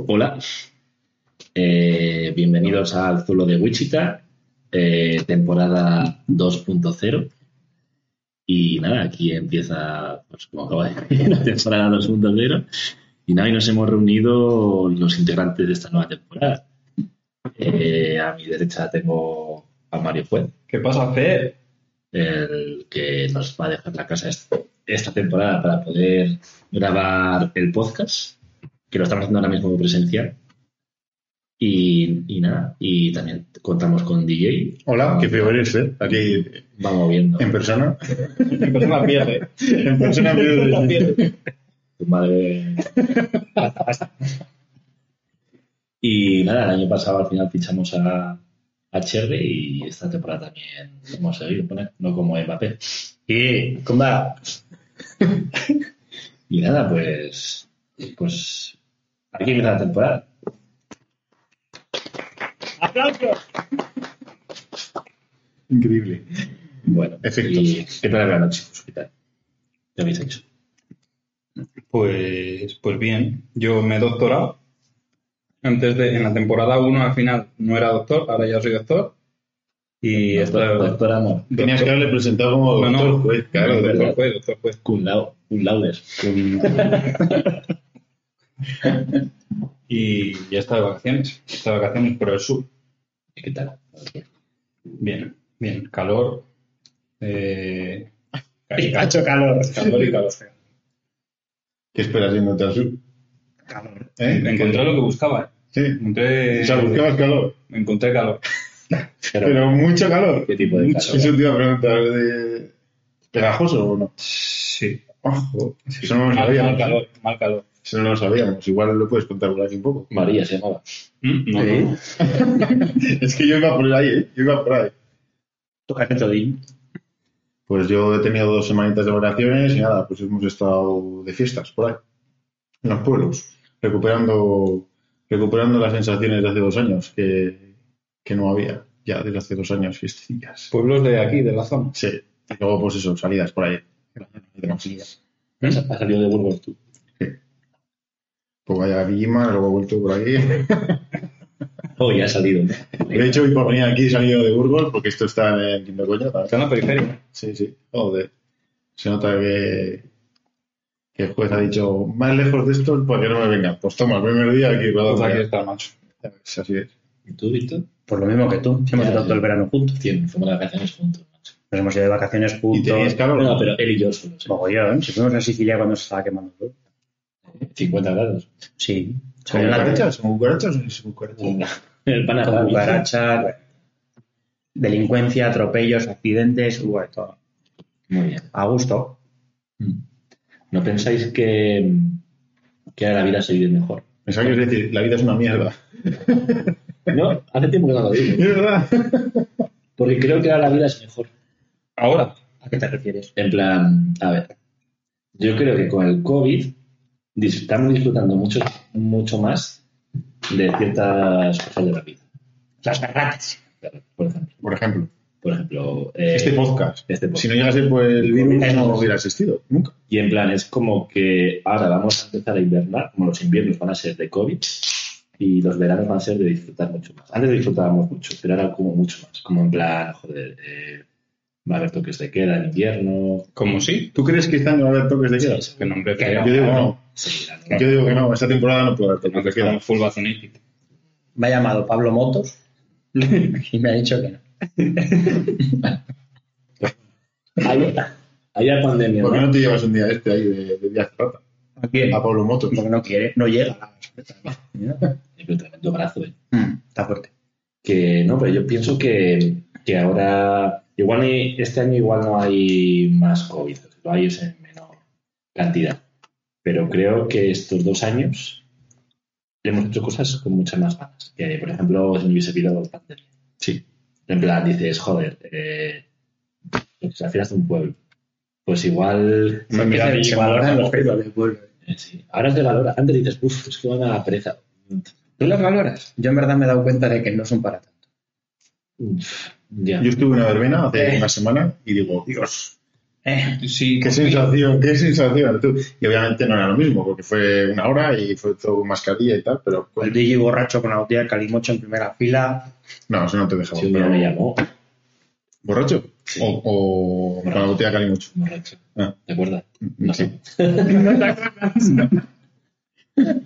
Hola, Eh, bienvenidos al Zulo de Wichita, eh, temporada 2.0. Y nada, aquí empieza, pues como acabo de decir, la temporada 2.0. Y nada, y nos hemos reunido los integrantes de esta nueva temporada. Eh, a mi derecha tengo a Mario Fuez, ¿Qué pasa, Fer? el que nos va a dejar la casa esta, esta temporada para poder grabar el podcast, que lo estamos haciendo ahora mismo presencial. Y, y nada, y también contamos con DJ, Hola, qué feo eres, ¿eh? Aquí vamos viendo. en persona. En persona pierde. En persona pierde. Tu madre. y nada, el año pasado al final fichamos a, a Cherry y esta temporada también hemos seguido, pone, no como Mbappé. Y, ¿cómo va? Y nada, pues. Pues. Aquí empieza la temporada. ¡Aplausos! Increíble. Bueno, Efectos. ¿y ¿Qué tal la noche? Pues, ¿Qué tal? ¿Qué habéis hecho? Pues, pues bien, yo me he doctorado. Antes de, en la temporada 1 al final no era doctor, ahora ya soy doctor. Y Doctor, esto- doctor Amor. Tenías que haberle presentado como No, no. doctor juez, claro. No, doctor juez, doctor juez. Cum lau- cum laude. Y ya está de vacaciones. Está de vacaciones por el sur. ¿Y ¿Qué tal? Bien, bien. Calor. Eh, Cacho calor. calor y calor. ¿Qué esperas yéndote al sur? Calor. ¿Eh? Encontré lo que buscaba. Sí. Encontré, O sea, buscabas calor. encontré calor. Pero, Pero mucho calor. ¿Qué tipo de mucho. calor? Eso te iba a preguntar. ¿de ¿Pegajoso o no? Sí. Ojo, eso no lo Mal, sabíamos. mal calor, mal calor. Eso no lo sabíamos. Igual lo puedes contar por aquí un poco. María se llamaba. Mm, No, ¿Eh? no. es que yo iba por ahí, ¿eh? Yo iba por ahí. Toca el Todín. Pues yo he tenido dos semanitas de vacaciones y nada, pues hemos estado de fiestas por ahí, en los pueblos, recuperando, recuperando las sensaciones de hace dos años que, que no había ya desde hace dos años fiestillas. Pueblos de aquí, de la zona. Sí, y luego pues eso, salidas por ahí. Pues ¿Has has salido de Burgos tú? Vaya a Guillima, luego he vuelto por aquí. Oh, ya ha salido. De hecho, hoy por venir aquí he salido de Burgos, porque esto está en Quinto Coño Está en la periferia. Sí, sí, joder. Se nota que, que el juez ha dicho, más lejos de esto, para que no me vengan. Pues toma, el primer día aquí. Pues aquí está, macho. Es así es. ¿Y tú, Víctor? Pues lo mismo que tú. Hemos Ya, estado ya. todo el verano juntos. Cien, fuimos de vacaciones juntos, macho. Nos hemos ido de vacaciones ¿Y juntos. tenías calor? No, pero él y yo solos. ¿eh? Mogollón. Si fuimos a Sicilia cuando se estaba quemando todo. 50 grados. Sí. ¿Son cucarachas? ¿Son cucarachas o no son cucarachas? El pan Con cucarachas, delincuencia, atropellos, accidentes, hubo de todo. Muy bien. A gusto. ¿No pensáis que, que ahora la vida se vive mejor? Pensaba que es decir, la vida es una mierda. No, hace tiempo que no lo digo. Es verdad. Porque creo que ahora la vida es mejor. Ahora. ¿A qué te refieres? En plan, a ver, yo creo que con el COVID estamos disfrutando mucho, mucho más de ciertas cosas de la vida. Las garratas. Por ejemplo, Por ejemplo, por ejemplo eh, este podcast. este podcast. Si no llegase por el virus, no hubiera existido. Nunca. Y en plan, es como que ahora vamos a empezar a invernar, como los inviernos van a ser de COVID y los veranos van a ser de disfrutar mucho más. Antes disfrutábamos mucho, pero ahora como mucho más. Como en plan, joder, eh, va a haber toques de queda en invierno. ¿Cómo sí? ¿Tú crees que este año va a haber toques de queda? Sí, Que nombre Que feo. Yo digo que no. Sí, la- Yo digo que no. Esta temporada no puede haber No, toques que de queda. full. Me ha llamado Pablo Motos y me ha dicho que no. Hay, hay la pandemia, ¿Por qué ¿no? no te llevas un día este ahí de, de viaje rata? ¿A quién? A Pablo Motos. Porque no quiere, no llega. Pero tremendo brazo, ¿eh? Mm, Está fuerte. Que no, pero yo pienso que, que ahora, igual este año igual no hay más COVID, lo hay es en menor cantidad. Pero creo que estos dos años hemos hecho cosas con muchas más ganas. Que, por ejemplo, si me hubiese pillado la pandemia. Sí. En plan, dices, joder, eh, pues, al final es un pueblo. Pues igual. Se, mira, se valoran los pelos del pueblo. eh, sí. Ahora te valora. Antes dices, uff, es que van a pereza. ¿Tú las valoras? Yo en verdad me he dado cuenta de que no son para tanto. Uf, ya. Yo estuve en una verbena hace Eh. una semana y digo, Dios, Eh, Sí, Qué sensación, qué sensación. tú. Y obviamente no era lo mismo, porque fue una hora y fue todo mascarilla y tal, pero el DJ borracho con la botella de calimocho en primera fila. no, eso no te dejaba. Pero- me llamó, ¿Borracho? Sí. O, o con la botella de calimucho. borracho. Ah. ¿De acuerdo? No sé.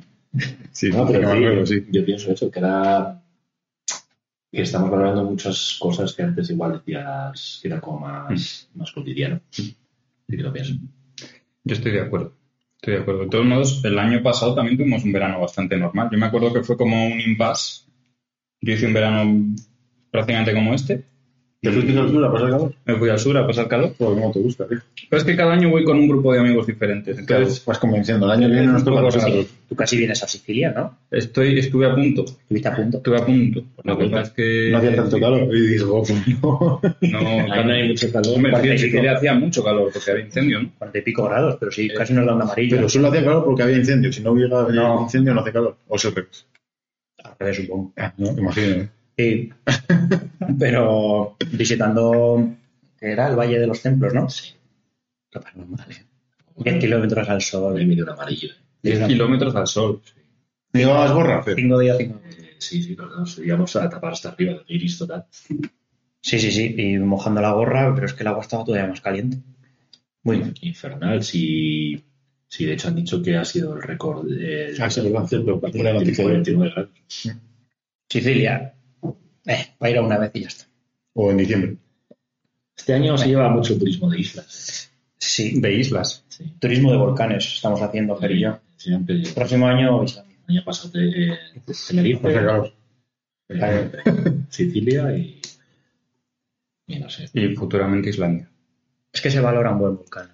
Sí, No, pero sí, sí. yo pienso eso, que era que estamos valorando muchas cosas que antes igual decías que era como más, más cotidiano. Sí que lo pienso. Yo estoy de acuerdo. Estoy de acuerdo. De todos modos, el año pasado también tuvimos un verano bastante normal. Yo me acuerdo que fue como un impasse. Yo hice un verano prácticamente como este. ¿Te fuiste al sur a pasar calor? Me fui al sur a pasar calor. Pues no te gusta, tío. Pero es que cada año voy con un grupo de amigos diferentes. Claro, Entonces, vas convenciendo. El año que viene nos toca pasar calor. Tú casi vienes a Sicilia, ¿no? estoy, estuve a punto. Estuviste a punto. Estuve a punto. Lo que pasa es que. No hacía tanto calor. Y digo, pues no. No, no hay mucho calor. Hombre, en Sicilia hacía mucho calor porque había incendio, ¿no? Cuarenta y pico grados, pero sí, casi nos da un amarillo. Pero solo hacía calor porque había incendio. Si no hubiera No. incendio, no hace calor. O se. Al revés, supongo. Ah, no, imagino. Sí. pero visitando, ¿qué era? El Valle de los Templos, ¿no? Sí. Lo paranormal, ¿eh? 10 kilómetros al sol. Me mide un amarillo. ¿eh? 10 kilómetros al sol. ¿Me llevabas gorra? Fer? Cinco días, cinco Eh, sí, sí, los dos. Íbamos a tapar hasta arriba de iris total. Sí, sí, sí. Y mojando la gorra, pero es que el agua estaba todavía más caliente. Muy bien. Infernal. Si, si de hecho han dicho que ha sido el récord de, Ah, sí, noticia. 49 grados. Sicilia. Eh, va a ir a una vez y ya está. O en diciembre. Este año se lleva mucho turismo de islas. Sí. De islas. Sí. Turismo de volcanes estamos haciendo, Fer y yo. Siempre. El próximo año, Islandia. El año pasado eh, Tenerife, calor. eh, Sicilia y, y no sé. Y futuramente Islandia. Es que se valora un buen volcán.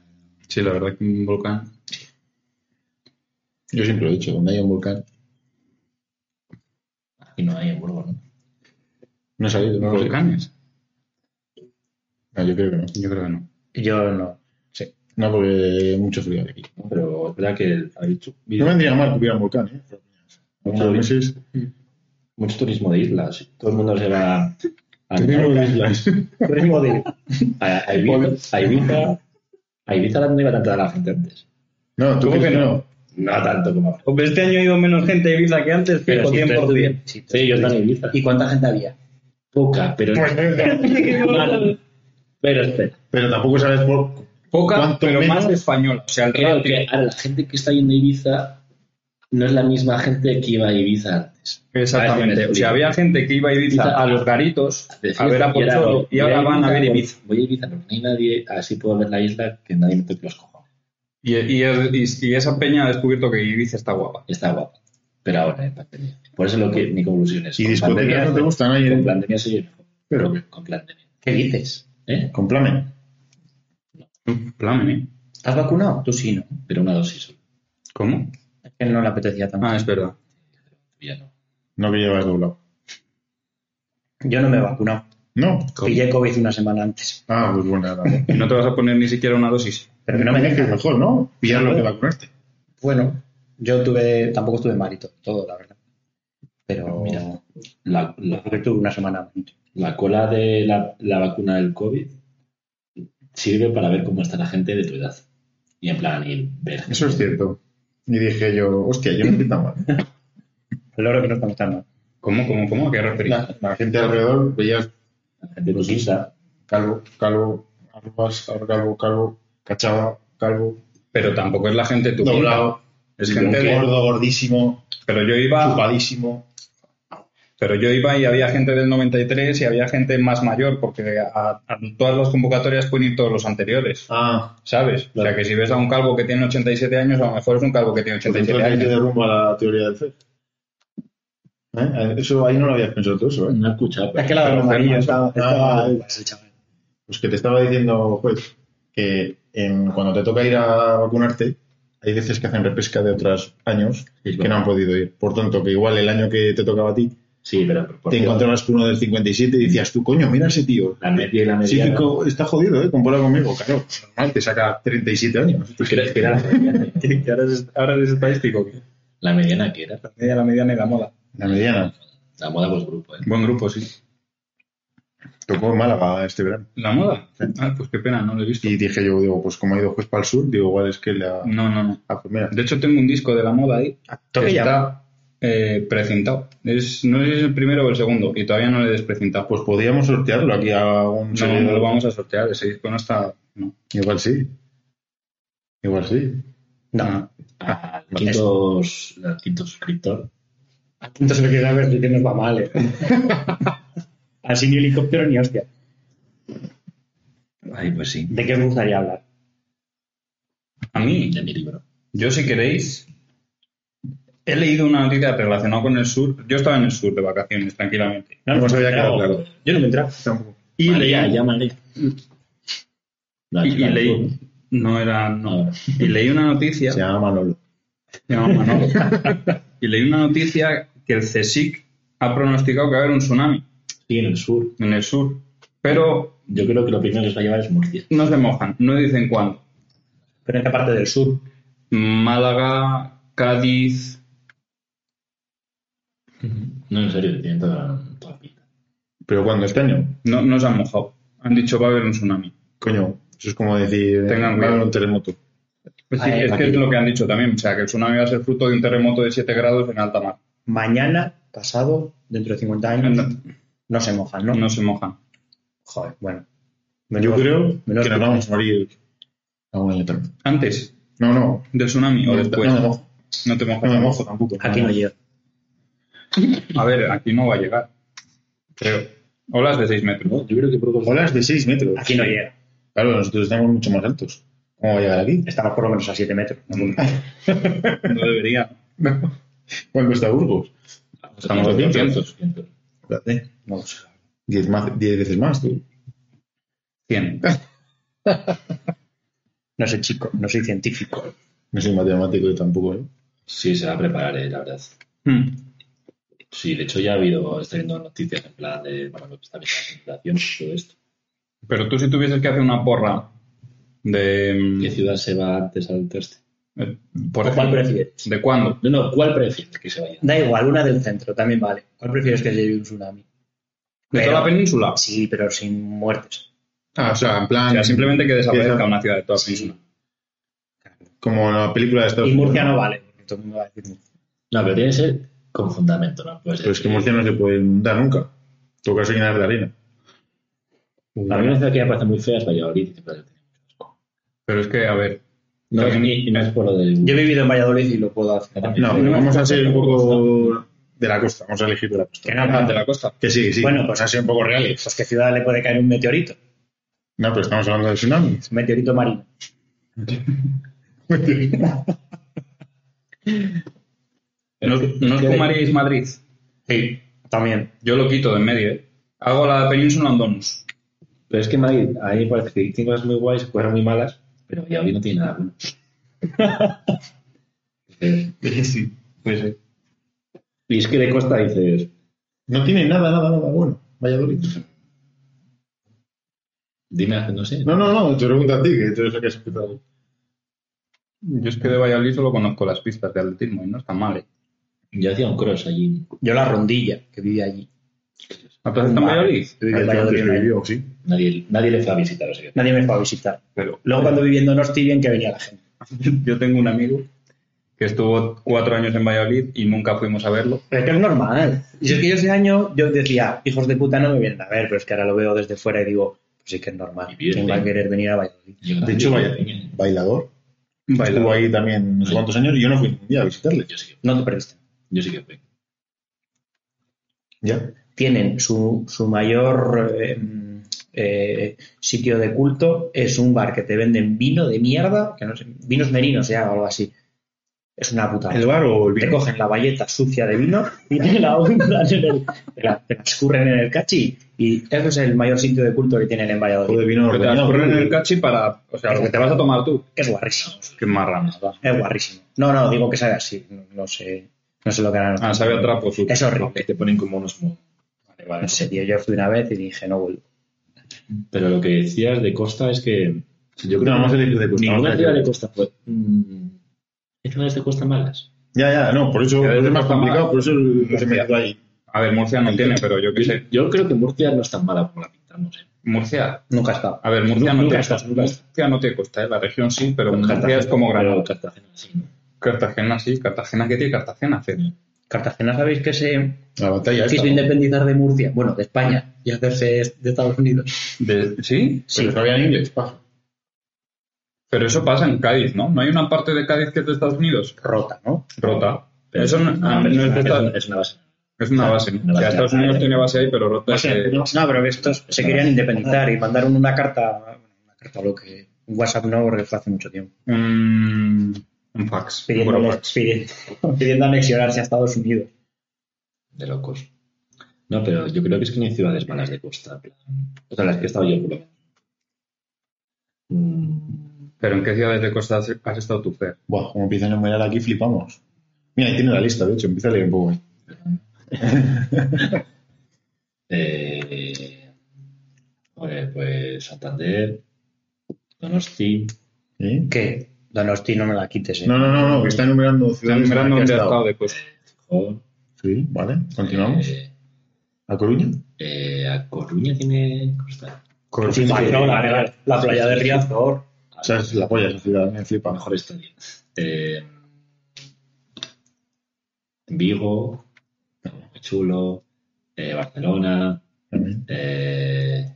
Sí, la verdad que un volcán. Yo siempre lo he dicho, donde hay un volcán. Aquí no hay en Burgos, ¿no? No he salido. No, ¿Volcanes? Ah, yo creo que no. Yo creo que no. Yo no. Sí. No, porque mucho frío hay aquí. Pero es verdad que ha dicho No vendría mal que hubiera un volcán, ¿eh? Muchos meses. mucho turismo de islas. Todo el mundo se va a, Turismo de islas. Turismo de... a, a Ibiza, a Ibiza. A Ibiza no iba tanta la gente antes. No, tú ¿Cómo crees que no? no. No tanto como ahora. Hombre, este año ha ido menos gente a Ibiza que antes, Pero pero sí, 100%. Sí, Sí, yo estaba en Ibiza. ¿Y cuánta gente había? Poca, pero. pero espera. Pero tampoco sabes por Poca, ¿Cuánto pero menos? más española. O sea, el Creo que ahora la gente que está yendo a Ibiza no es la misma gente que iba a Ibiza antes. Exactamente. O sea, había gente que iba a Ibiza Ibiza a los garitos De a ver a fiesta, y ahora Pocholo y ahora van a ver Ibiza. Voy a Ibiza porque no hay nadie, así puedo ver la isla que nadie me toque los cojones. Y, y, y- y esa peña ha descubierto que Ibiza está guapa. Está guapo. Pero ahora en pandemia. Por eso lo que mi conclusión es. ¿Y con discotecas pandemia- no te gustan ahí? Con pandemia se llena. Pero- Pero con pandemia. ¿Qué dices? ¿Eh? Con plamen. Plamen, ¿eh? ¿Estás vacunado? Tú sí, ¿no? Pero una dosis solo. ¿Cómo? Es que no le apetecía tanto. Ah, es verdad. Ya no. No que llevas doblado. Yo no me he vacunado. No. Pillé COVID una semana antes. Ah, pues bueno, nada. ¿Y no te vas a poner ni siquiera una dosis? Pero que no me que es dejan. mejor, ¿no? Pillarlo que vacunarte. Bueno, yo tuve, tampoco estuve malito, todo, la verdad. Pero Mira. La, la, creo que tuve una semana. la cola de la, la vacuna del COVID sirve para ver cómo está la gente de tu edad. Y en plan, y ver. Eso es cierto. Y dije yo, hostia, yo no estoy tan mal. El oro que no estamos tan mal. ¿Cómo, cómo, cómo? ¿A qué referís? La, la gente alrededor veías La gente de tu edad. calvo, calvo, arrugas, calvo, calvo, cachaba, calvo, Pero tampoco es la gente tu pinta. doblado, Es gente de... gordo, gordísimo, Pero yo iba... chupadísimo. Pero yo iba y había gente del 93 y había gente más mayor, porque a, a todas las convocatorias pueden ir todos los anteriores, Ah, ¿sabes? O sea, que si ves a un calvo que tiene 87 años, a lo mejor es un calvo que tiene pues 87 entonces ahí te años. derrumba la teoría del FED. ¿Eh? Eso ahí no lo habías pensado tú, eso, ¿eh? No he escuchado. Es que la de estaba, estaba Ah. Pues que te estaba diciendo, pues, que en- cuando te toca ir a vacunarte, hay veces que hacen repesca de otros años Sí, que no han podido ir. Por tanto, que igual el año que te tocaba a ti, Sí, pero te encontrabas con uno del 57 y decías tú, coño, mira ese tío. la media y la Sí, que co- está jodido, ¿eh? Compara conmigo, claro. Normal, te saca 37 años. ¿Tú crees que era? Que ahora es, ahora es estadístico. La mediana que era. La media, la mediana y la moda. La mediana. La moda pues grupo, ¿eh? Buen grupo, sí. Tocó en Málaga este verano. ¿La moda? Ah, pues qué pena, no lo he visto. Y dije yo, digo, pues como ha ido juez para el sur, digo, igual es que le ha... No, no, no. Ah, pues mira, De hecho, tengo un disco de la moda ahí Toque que ya. está eh, precintado. Es, no sé si es el primero o el segundo y todavía no lo he desprecintado. pues podríamos sortearlo aquí a un no, no lo vamos a sortear. Ese disco no está. No. Igual sí. Igual sí. No. Al quinto, al quinto suscriptor. Entonces lo que a ver que nos va mal, ¿eh? Así ni helicóptero ni hostia. Ay, pues sí. ¿De qué me gustaría hablar? A mí, De mi libro. yo si queréis, he leído una noticia relacionada con el sur. Yo estaba en el sur de vacaciones, tranquilamente. No, No no se había quedado claro. Yo no me he enterado. Y María, leí, ya María. La y, leí, no era, no. Y leí una noticia, Se llama Manolo. se llama Manolo. y leí una noticia que el CSIC ha pronosticado que va a haber un tsunami Sí, en el sur. en el sur. Pero Yo creo que lo primero que se va a llevar es Murcia. no se mojan, no dicen cuándo. Pero en qué parte del sur. Málaga, Cádiz. No, en serio, tiene toda, toda la pinta. Pero cuando este año, No, no se han mojado. Han dicho va a haber un tsunami. coño, eso es como decir, Tengan va a cuidado. haber un terremoto. Pues sí, es aquí. que es lo que han dicho también. O sea, que el tsunami va a ser fruto de un terremoto de 7 grados en alta mar. Mañana, pasado, dentro de 50 años, No, no se mojan, ¿no? no se mojan. Joder, bueno. Yo creo menos que nos vamos a morir año tarde. Antes No, no. del tsunami o No, después. no me mojo. No te No mojas. me mojo tampoco. Aquí no llega. A ver, aquí no va a llegar. Creo. Olas de 6 metros. No, yo creo que Burgos. Olas de 6 metros. Aquí no llega. Claro, nosotros estamos mucho más altos. ¿Cómo va a llegar aquí? Estamos por lo menos a 7 metros. No debería. ¿Cuánto está Burgos? Estamos a 200. Espérate. No lo sé. 10 más, 10 veces más, tú. 100. No soy chico, no soy científico. No soy matemático yo tampoco, ¿eh? Sí, se va a preparar, eh, la verdad. Hmm. Sí, de hecho ya ha habido, estoy viendo noticias en plan de, bueno, lo que está viendo la inflación y todo esto. Pero tú si tuvieses que hacer una porra de... ¿Qué ciudad se va antes al teste? Eh, Por ¿Cuál prefieres? ¿De cuándo? No, no, ¿cuál prefieres que se vaya? Da igual, una del centro también vale. ¿Cuál prefieres que se lleve un tsunami? ¿De Pero- toda la península? Sí, pero sin muertes. Ah, o sea, en plan. O sea, simplemente que desaparezca Esa- una ciudad de toda la península. Como en la película de Estados Y Unidos. Murcia no vale, porque todo el mundo va a decir Murcia. No, pero tiene que ser con fundamento, ¿no? Pues Pero es que Murcia no se puede inundar nunca. Toca llenar de arena. A mí una ciudad que me parece muy fea es Valladolid. Pero es que, a ver, No, y, y no es por lo de... Yo he vivido en Valladolid y lo puedo hacer. También. No, pero vamos a ser un poco de la costa. Vamos a elegir de la costa. Que no, no. de la costa. Que sí, sí. Bueno, pues ha sido un poco real. Pues ¿qué ciudad le puede caer un meteorito? No, pero estamos hablando de tsunami. Es un meteorito marino. ¿No, no os fumaríais Madrid? Sí, también. Yo lo quito de en medio, ¿eh? Hago la península en Donus. Pero es que Madrid, a mí me parece que tiene cosas muy guays, cosas muy malas, pero Valladolid no tiene nada bueno. Eh, Sí, pues sí. y es que de costa dices, No tiene nada, nada, nada bueno. Valladolid. dime, no sé. No, no, no. Te pregunto a ti, que tú eres el que has empezado. Yo es que de Valladolid solo conozco las pistas de atletismo y no está mal, ¿eh? Yo hacía un cross allí. Yo la rondilla, que vivía allí. ¿La plaza está en Valladolid? Yo Valladolid vivió, sí. Nadie, nadie le fue a visitar, o sea que- Nadie me fue a visitar. Pero Luego cuando viví en Donosti, bien que venía la gente. yo tengo un amigo que estuvo cuatro años en Valladolid y nunca fuimos a verlo. Pero es que es normal. Y es que yo ese año, yo decía, hijos de puta no me vienen a ver, pero es que ahora lo veo desde fuera y digo, pues sí que es normal. ¿Quién va a querer venir a Valladolid? Yo De hecho, vaya, bailador. Bailador. Estuvo ahí también no sé cuántos años y yo no fui un día a visitarle. Yo sí que, No te perdiste. yo sí que fui. Ya. Tienen su, su mayor eh, eh, sitio de culto, es un bar que te venden vino de mierda, que no sé, vinos merinos ya o algo así. Es una puta. ¿El bar o el Te vino? cogen la valleta sucia de vino y te la en el, te la, te la escurren en el cachi y ese es el mayor sitio de culto que tienen en Valladolid. Vino Pero te las ordeñado. corren en el cachi para... O sea, lo que te vas a tomar tú. Es guarrísimo. Qué marranas. Es guarrísimo. No, no, digo que sabe así. No, no sé, no sé lo que harán. Ah, sabe a trapo. su- Es horrible. Que te ponen como unos... Vale. No sé, tío, yo fui una vez y dije, no vuelvo. Pero lo que decías de costa es que... Yo creo No, vamos a elegir de costa. Ninguna ciudad de costa fue... Mm, ¿Hay ciudades de costa malas? Ya, ya, no, por eso es más complicado, por eso se me quedó ahí. A ver, Murcia no tiene, pero yo qué sé. Yo creo que Murcia no es tan mala como la pintamos. ¿eh? Murcia. Nunca ha estado. A ver, Murcia no, te estás. Murcia no te costa, ¿eh? la región sí, pero Murcia Cartagena, es como Granada. Cartagena sí. ¿no? Cartagena sí, Cartagena, ¿qué tiene Cartagena hacer? Cartagena, ¿sabéis que se La batalla esta. quiso ¿no? independizar de Murcia? Bueno, de España y hacerse de Estados Unidos. De- ¿Sí? Pero sabía en inglés, paja. Pero eso pasa en Cádiz, ¿no? ¿No hay una parte de Cádiz que es de Estados Unidos? Rota, ¿no? Rota. Pero eso no, ah, no es de Estados- es una base. es una base. ¿no? Una Ya base. Estados Unidos tiene base ahí, pero Rota es No, pero estos se querían independizar y mandaron una carta, una carta, lo que un WhatsApp no, porque fue hace mucho tiempo, un, un fax. un pidiendo, pidiendo, pidiendo anexionarse a Estados Unidos. De locos. No, pero yo creo que es que no hay ciudades malas de costa. O sea, las que he estado yo, por lo menos. Mm, ¿Pero en qué ciudades de costa has, has estado tú, Fer? Buah, como empiezan a enumerar aquí, flipamos. Mira, ahí tiene la lista, de hecho, empieza a leer un poco. ahí. eh, pues Santander, Donosti, ¿Eh? ¿Qué? Donosti no me la quites, ¿eh? No, no, no, no, que está enumerando ciudades. mirando en las dónde que has ha estado de costa. Sí, vale, continuamos. eh, ¿A Coruña? eh, ¿A Coruña tiene costa? Sí, no, la, la- la playa de Riazor. O sea, es la polla esa ciudad, me flipa. Mejor historia. Eh, Vigo, muy chulo, eh, Barcelona, También. eh,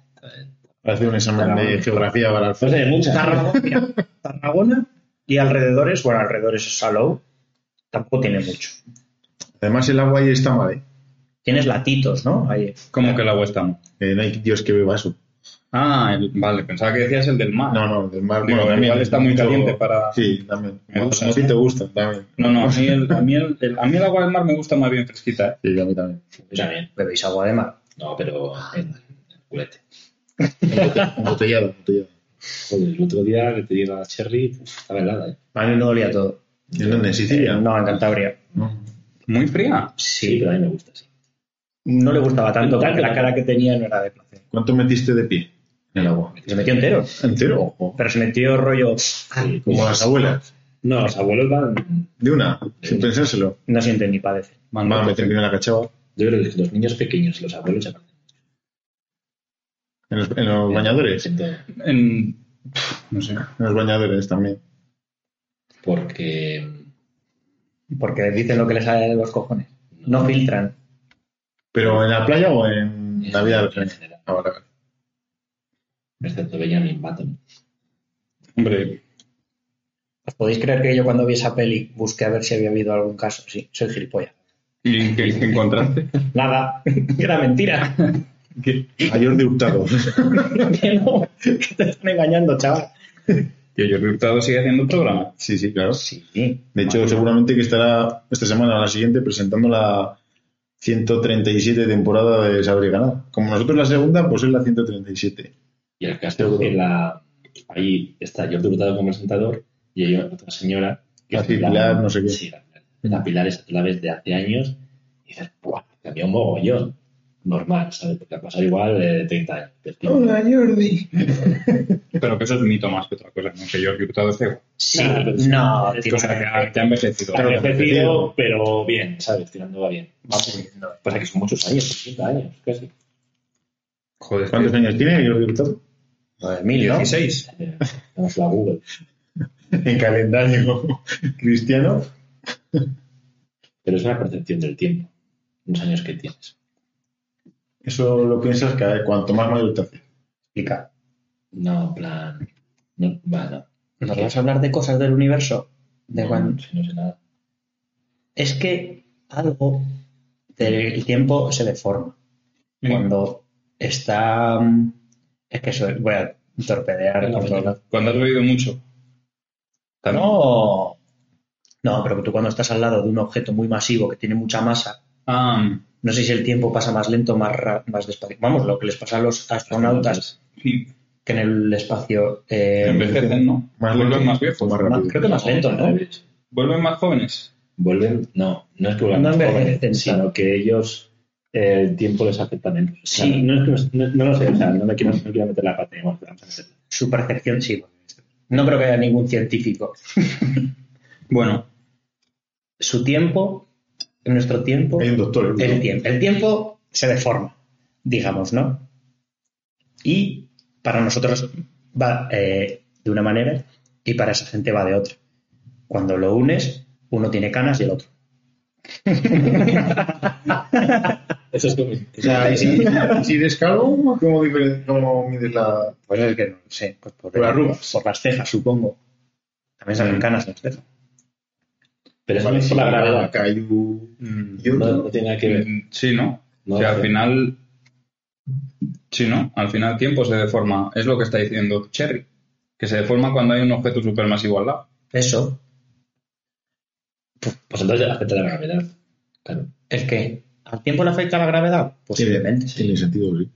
Hacer un examen de geografía para el no sé, muchas. Tarragona, Tarragona y alrededores, bueno, alrededores es Salou, tampoco tiene mucho. Además, el agua ahí está mal, ¿eh? Tienes latitos, ¿no? Ahí. ¿Cómo que el agua está? Que no hay Dios que beba eso. Ah, el- vale, pensaba que decías el del mar. No, no, del mar. Digo, bueno, también. igual está muy caliente para- Sí, también. Me Como gusta, a ti sí. te gusta, también. No, no, a mí el, a mí el, el- a mí el agua del mar me gusta más bien fresquita. ¿eh? Sí, a mí también. También. Bebéis agua de mar. No, pero en, en culete. Embotellado, embotellado. Joder, el otro día que te diga Cherry, uf, estaba helada, ¿eh? A mí me dolía todo. ¿En dónde? ¿En Sicilia? Eh, no, en Cantabria. No. Muy fría. Sí, Sí, pero a mí me gusta, sí. no le gustaba tanto porque la cara que tenía no era de placer. ¿Cuánto metiste de pie en el agua? Se metió entero. ¿Entero? Ojo. Pero se metió rollo. Sí, Como las abuelas. No, los abuelos van. De una, sin pensárselo. No siente ni padece. Van a meter primero la cachava Yo creo que los niños pequeños y los abuelos se parecen. En los, en los bañadores. En no sé. En los bañadores también. Porque. Porque dicen lo que les sale de los cojones. No filtran. ¿Pero en la playa o en la vida en general. Ah, vale. Excepto Benjamin Button. Hombre, ¿Os podéis creer que yo cuando vi esa peli busqué a ver si había habido algún caso? Sí, soy gilipollas. ¿y qué encontraste? Nada, era mentira. Mayor de Hurtado. que no, que te están engañando, chaval. Que Jordi Hurtado sigue haciendo un programa. Sí, sí, claro. Sí. De hecho, seguramente que estará esta semana o la siguiente presentando la 137 temporada de Saber y Ganar. Como nosotros la segunda, pues es la 137. Y el caso es que la, ahí está Jordi Hurtado como presentador y hay otra señora que La es Pilar, no sé qué. Sí, la, la Pilar tú la ves de hace años y dices, ¡buah! Cambió un mogollón. Normal, ¿sabes? Porque ha pasado igual de 30 años. Es que- Jordi. Pero que eso es mito más que otra cosa, ¿no? Que Jordi Hurtado esté igual. Sí, sí, no, es sea, que que ha, ha envejecido. Ha envejecido, pero bien, ¿sabes? Tirando va bien. Vamos, no, pasa que son muchos años, 30 años, casi. Joder, ¿Cuántos años tiene Jordi Hurtado? 9.000, ¿no? 16. Vamos a la Google. En calendario cristiano. Pero es una percepción del tiempo, los años que tienes. Eso lo piensas que cuanto más mayor te haces. Explica. No, en plan. No, bueno. ¿Nos vas a hablar de cosas del universo? De no, cuando... si no sé nada. Es que algo del tiempo se deforma. Cuando está... mm, Es que eso, voy a torpedear. Por todos. Cuando has bebido mucho. También. No. No, pero tú cuando estás al lado de un objeto muy masivo que tiene mucha masa, Ah, no sé si el tiempo pasa más lento más, ra- más despacio. Vamos, lo que les pasa a los astronautas sí. que en el espacio... eh, Envejecen, ¿no? Más Vuelven más viejos. más rápido. creo que más lento, ¿no? Vuelven más jóvenes. Vuelven, no, no es que vuelvan No más envejecen jóvenes, sino que ellos eh, el tiempo les afecta menos. O sea, Sí. no, es que no, no lo sé, o sea, no me quiero, no quiero meter la pata. Meterla. Su percepción, sí. No creo que haya ningún científico. Bueno, Su tiempo En nuestro tiempo, Hay un doctor. el tiempo, el tiempo se deforma, digamos, ¿no? Y para nosotros va eh, de una manera y para esa gente va de otra. Cuando lo unes, uno tiene canas y el otro. Eso es como... O sea, y si, y si eres calvo, ¿cómo, cómo mides la...? Pues es que no sé, pues por, Por las por las cejas, supongo. También salen canas las cejas. Pero eso Vale, no es por la gravedad. acá hay un- Mm, y otro. No, no tiene nada que ver. mm, Sí, ¿no? No, o sea, al final. Sí, ¿no? Al final el tiempo se deforma. Es lo que está diciendo Cherry. Que se deforma cuando hay un objeto supermasivo al lado. Eso Pues entonces afecta la gravedad. Claro. es que ¿al tiempo le afecta la gravedad? Posiblemente. sí. Tiene sentido, sí.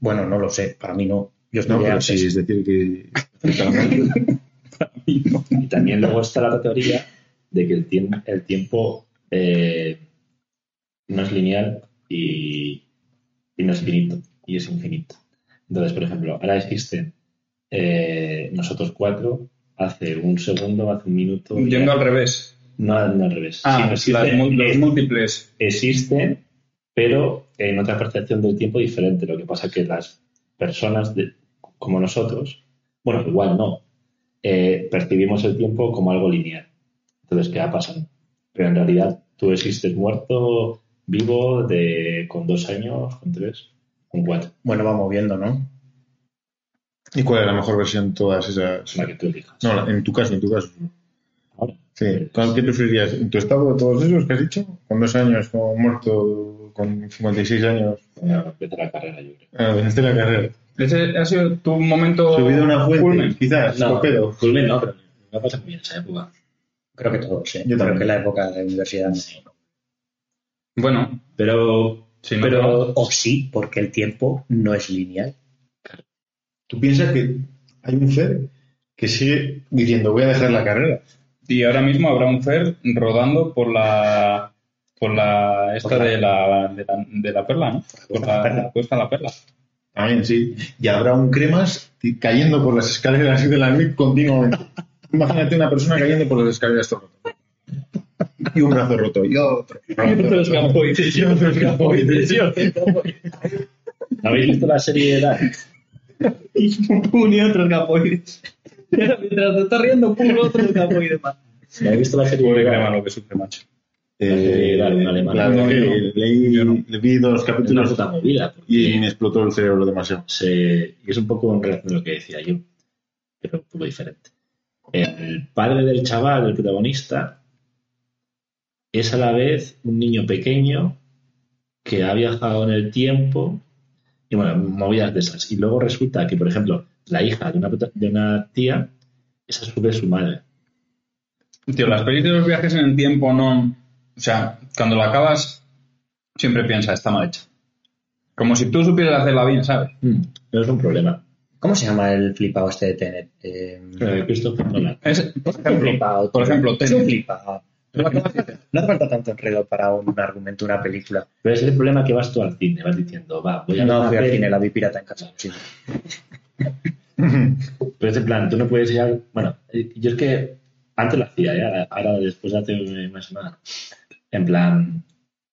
Bueno, no lo sé, para mí no. Yo No, pero sí, es decir que... afecta a la mente. Y también luego está la teoría de que el, tiemp- el tiempo eh, no es lineal y, y no es finito, y es infinito. Entonces, por ejemplo, ahora existen eh, nosotros cuatro, hace un segundo, hace un minuto. Yendo al revés. No, no al revés. Ah, Sí, existen, los es- múltiples. existen, pero en otra percepción del tiempo diferente. Lo que pasa es que las personas de- como nosotros, bueno, igual no, eh, percibimos el tiempo como algo lineal. Entonces, ¿qué va pasando? Pero en realidad tú existes muerto, vivo, de, con dos años, con tres, con cuatro, Bueno, vamos viendo, ¿no? ¿Y cuál es la mejor versión de todas esas...? la que tú elijas. No, la- en tu caso, en tu caso. Ahora, Sí. ¿Cuál- ¿Qué preferirías? ¿En tu estado de todos esos que has dicho? ¿Con dos años, como muerto, con 56 años? para empezar la carrera, yo creo. Ah, la carrera. Ese ha sido tu momento. Subido a una fuente, culmen. quizás, No, culmen no, pero me pasa muy bien esa época. Creo que todos, ¿eh? Yo Creo también. que la época de universidad no. Bueno, Pero, si no pero O sí, porque el tiempo no es lineal. ¿Tú piensas que hay un Fer que sigue diciendo voy a dejar la carrera? Y ahora mismo habrá un Fer rodando por la. Por la. Esta Por la- de, la, de, la, de la perla, ¿no? Por la la, Perla. Cuesta la perla. También, sí. Y habrá un cremas cayendo por las escaleras de la MIP continuamente. Imagínate una persona cayendo por las escaleras todo el rato. Y un brazo roto, y otro. Y otro escapoide, y otro escapoide, y otro escapoide. ¿habéis visto la serie de Dark? Y un y otro escapoides. Mientras te estás riendo, pum, otro escapoide más. ¿Habéis visto la serie de Dark? lo que sufre, macho. Eh, claro, No, yo no. leí, Yo no. vi dos capítulos movida. y me explotó el cerebro demasiado. se- y es un poco en relación a lo que decía yo, pero un poco diferente. El padre del chaval, el protagonista, es a la vez un niño pequeño que ha viajado en el tiempo y bueno, movidas de esas. Y luego resulta que, por ejemplo, la hija de una, de una tía es a su vez su madre. Tío, las pelis de los viajes en el tiempo no. O sea, cuando la acabas, siempre piensas, está mal hecha. Como si tú supieras hacerla bien, ¿sabes? Mm, no es un problema. ¿Cómo se llama el flipado este de Tenet? Eh, Eh, Christopher Nolan. Es, por ejemplo, flipado, por ejemplo, es un Tenet. flipado. No hace falta tanto enredo para un argumento, una película. Pero es el problema que vas tú al cine, vas diciendo, va, voy a No fui al cine, la vi pirata en casa. sí. Pero es en plan, tú no puedes ir al- Bueno, yo es que antes lo hacía, ¿eh? ahora, ahora después de hace una semana. En plan,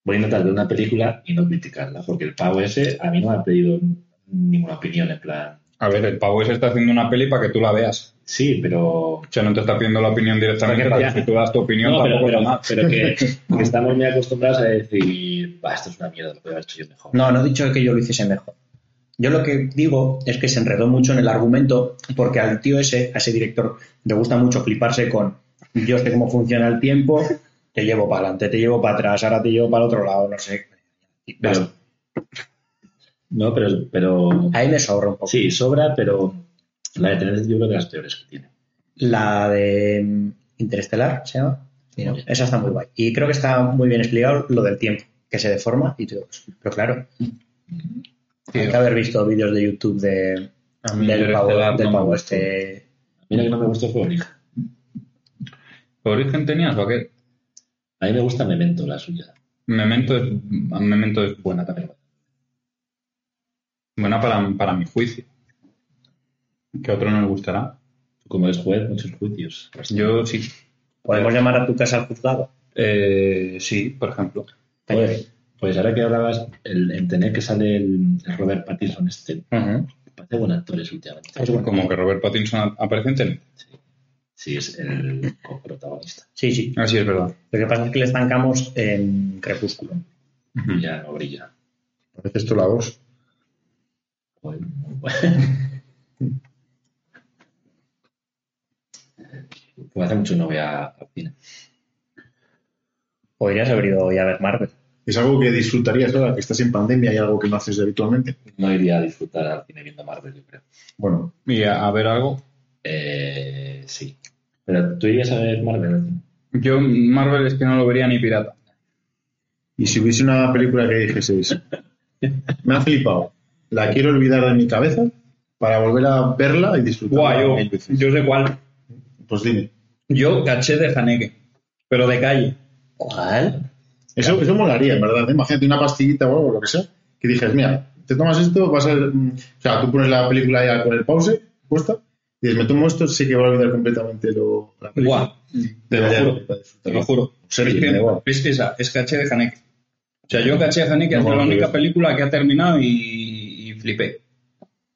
voy a intentar ver una película y no criticarla, porque el pavo ese a mí no me ha pedido ninguna opinión, en plan, A ver, el pavo ese está haciendo una peli para que tú la veas. sí, pero... O sea, no te está pidiendo la opinión directamente, para que si tú das tu opinión No, pero, tampoco pero- mal. pero que, que estamos muy acostumbrados a decir, esto es una mierda, lo podría haber hecho yo mejor. No, no he dicho que yo lo hiciese mejor. Yo lo que digo es que se enredó mucho en el argumento porque al tío ese, a ese director, le gusta mucho fliparse con yo sé cómo funciona el tiempo, te llevo para adelante, te llevo para atrás, ahora te llevo para el otro lado, no sé. Y Pero, no, pero, pero Ahí me sobra un poco. sí, sobra, pero la de tener yo creo que de las peores que tiene. La de mm, Interestelar, ¿se llama? Sí. Esa está muy guay. Y creo que está muy bien explicado lo del tiempo, que se deforma y todo. Pero claro, hay que haber visto vídeos de YouTube de, del pavo, del pavo este. Mira que no me gustó fue Origen. ¿Qué origen tenías o qué? A mí me gusta Memento, la suya. Memento es, Memento es buena también. Buena para, para mi juicio. Que a otro no le gustará. Como es juez, muchos juicios. Yo sí. ¿Podemos llamar a tu casa al juzgado? Eh, sí, por ejemplo. Pues, pues ahora que hablabas, el, en tener que sale el, el Robert Pattinson este, Ujú. parece buen actores últimamente. Es bueno. Como que Robert Pattinson aparece en Tenet. Sí, sí es el coprotagonista. Sí, sí. Así es verdad. Lo que pasa es que le estancamos en Crepúsculo. Ujú. Ya no brilla. Parece esto la voz. Bueno. Pues hace mucho no voy a, al cine. Podrías haber ido hoy a ver Marvel. ¿Es algo que disfrutarías ahora que estás en pandemia y algo que no haces habitualmente? No iría a disfrutar al cine viendo Marvel, yo creo. Bueno, Y a, a ver algo. Eh, sí. Pero tú irías a ver Marvel. al cine? Yo Marvel es que no lo vería ni pirata. y si hubiese una película que dijeseis, me ha flipado, la quiero olvidar de mi cabeza para volver a verla y disfrutarla Guau, yo, yo sé cuál. Pues dime. Yo caché de Haneke, pero de calle. ¿Cuál? Eso, eso molaría, en verdad. Imagínate una pastillita o algo, lo que sea, que dijes, mira, te tomas esto, vas a... mm, O sea, tú pones la película ya con el pause, puesta, y dices, me tomo esto, sé que va a olvidar completamente lo, la película. Guau, te lo juro, te lo juro. serio, es, que, igual. es que esa, es caché de Haneke. O sea, yo caché de Haneke No, es la única película que ha terminado y flipé.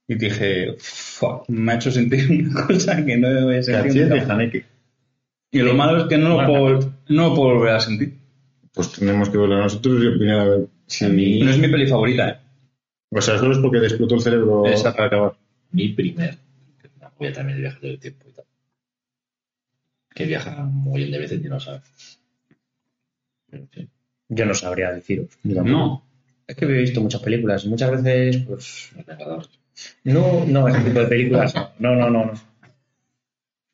Y dije, "Fuck, me ha hecho sentir una cosa que no he Caché sentido. de nunca". Haneke. Y lo malo es que no lo, puedo, no lo puedo volver a sentir. Pues tenemos que verla nosotros y opinar a ver si... A mí- No es mi peli favorita, ¿eh? O sea, solo es porque te explotó el cerebro Exacto. para acabar. Mi primer. No, voy a también de viaje del tiempo y tal. Que viaja muy bien de veces y no sabe. Pero, en fin, Yo no sabría deciros. No. Es que he visto muchas películas. Muchas veces, pues. No, no, ese tipo de películas. No, no, no. no.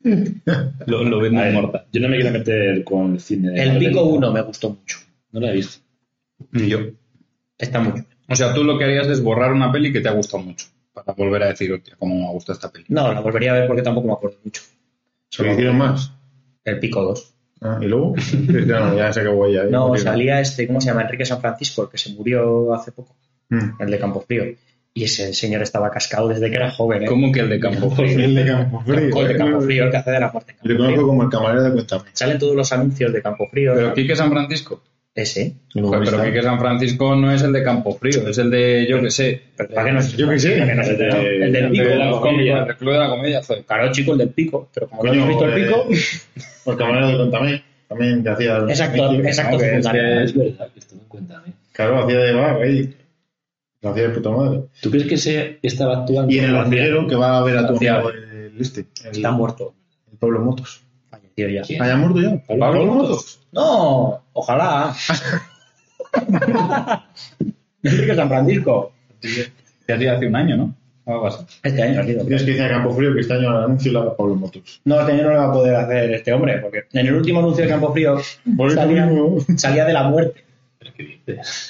Lo, lo vendo ver, morta. Yo no me quiero meter con el cine de El. Pico 1 me gustó mucho. No lo he visto. Ni yo. Está muy bien. O sea, tú lo que harías es borrar una peli que te ha gustado mucho. Para volver a decir, hostia, cómo me gusta esta peli. No, la volvería a ver porque tampoco me acuerdo mucho. ¿Se lo hicieron más? El Pico 2. Ah, ¿Y luego? ya, no, ya se acabó ya. ¿eh? No, salía este, ¿cómo se llama? Enrique San Francisco, el que se murió hace poco, Mm. el de Campofrío. Y ese señor estaba cascado desde que era joven, ¿eh? ¿Cómo que el de Campo Frío? El de Campo Frío. El de Campofrío, el que hace de la muerte. Campofrío. conozco como el camarero de Cuéntame. Salen todos los anuncios de Campofrío. Pero Quique San Francisco. Ese. Pero Quique San Francisco no es el de Campo Frío, es el de, yo que sé. Pero ¿para qué no se- Yo qué sé. que no de- el del el pico. de la los comedia. el club de la comedia. Claro, chico, el del pico. Pero como no has visto el pico, el camarero de Cuéntame. También te hacía... es actor, es que es. Es verdad que esto no cuenta, ¿eh? Claro, hacía de bar ahí. Lo hacía de puta madre. ¿Tú crees que se estaba actuando? Y en el hormiguero que va a ver a tu amigo el este. Está muerto. el Pablo Motos. Falleció ya. ¿Quién? ¿Ah, ya ha muerto ya? ¿Pablo Motos? No, ojalá. Enrique San Francisco. Ya hacía hace un año, ¿no? Algo así. Este año ha sido. Tienes que decir a Campo Frío que este año el anuncio lo haga Pablo Motos. No, este año no lo va a poder hacer este hombre, porque en el último anuncio de Campo Frío salía, salía de la muerte.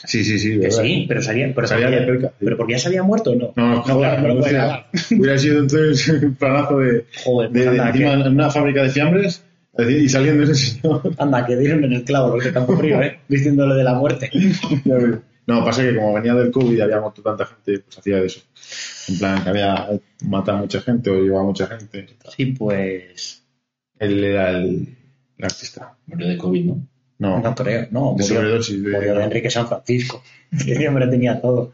Sí, sí, sí. Que sí, pero salía, pero Salía salía de perca, sí. Pero porque ya se había muerto o no. No, claro, joder, no lo no. Hubiera sido entonces un planazo de, Joder, de, pues de anda, encima que, en una fábrica de fiambres y saliendo ese señor. anda, que dieron en el clavo los de Campo Frío, ¿eh? Diciéndole de la muerte. No, pasa que como venía del COVID y había muerto tanta gente, pues hacía de eso. En plan, que había matado a mucha gente o llevado a mucha gente. Sí, pues. Él era el, el artista. Murió de COVID, ¿no? No, No creo, no. de Murió, sobredosis. De, murió de Enrique San Francisco. Ese hombre tenía todo.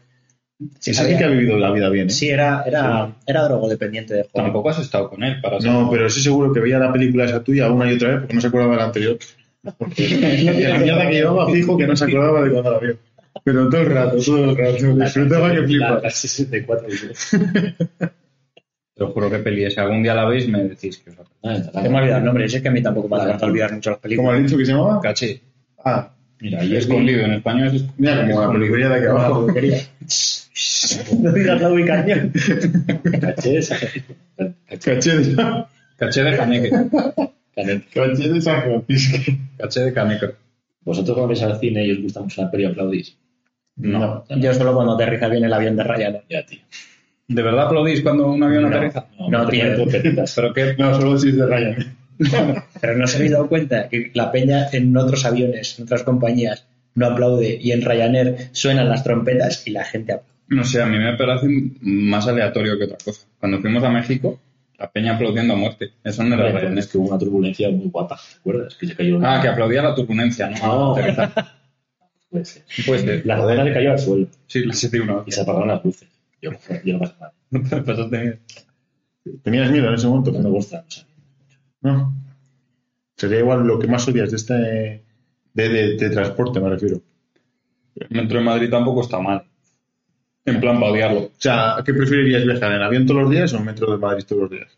Sí, sí que ha vivido la vida bien. ¿eh? Sí, era, era, era drogodependiente de joven. Tampoco has estado con él para No, pero sí seguro que veía la película esa tuya una y otra vez porque no se acordaba de la anterior. Porque de la mierda que llevaba fijo que no se acordaba de cuando la vio. Pero todo el rato, todo el rato. Disfrutaba que La, flipa. la 64 dices. Te juro que peli es. Si algún día la veis, me decís que os Ah, está Se me ha olvidado el nombre, es que a mí tampoco me encanta olvidar mucho las ¿Cómo películas. has dicho que se llamaba? Caché. Ah, Mira, vi, Escondido en español es mira, como la peluquería de aquí abajo. No digas la ubicación. caché esa. Caché de, Caché de Caneque. caché de San Francisco. Caché de Caneque. ¿Vosotros cuando vais al cine y os gusta mucho la peli aplaudís? No. Yo solo cuando aterriza bien el avión de Ryanair. Ya, tío. ¿De verdad aplaudís cuando un avión No, aterriza? No, tío. cuento pepitas. Pero que No, solo si es de Ryan. Pero no se habéis dado cuenta que la peña en otros aviones, en otras compañías, no aplaude y en Ryanair suenan las trompetas y la gente aplaude. No sé, a mí me parece más aleatorio que otra cosa. Cuando fuimos a México, La peña aplaudiendo a muerte. Eso no era real. es que hubo una turbulencia muy guapa, ¿te acuerdas? Que se cayó Ah, que aplaudía la turbulencia, ¿no? No. Puede ser. Puede ser. La zona se cayó al suelo Sí, la 7-1. y se apagaron las luces. Yo, yo no pasa nada. No te pasaste bien. ¿Tenías miedo en ese momento? No me gusta. o sea, No. Sería igual lo que más odias de este. de, de- de transporte, me refiero. El metro de Madrid tampoco está mal. En plan, para odiarlo. O sea, ¿qué preferirías viajar? ¿En avión todos los días o en metro de Madrid todos los días?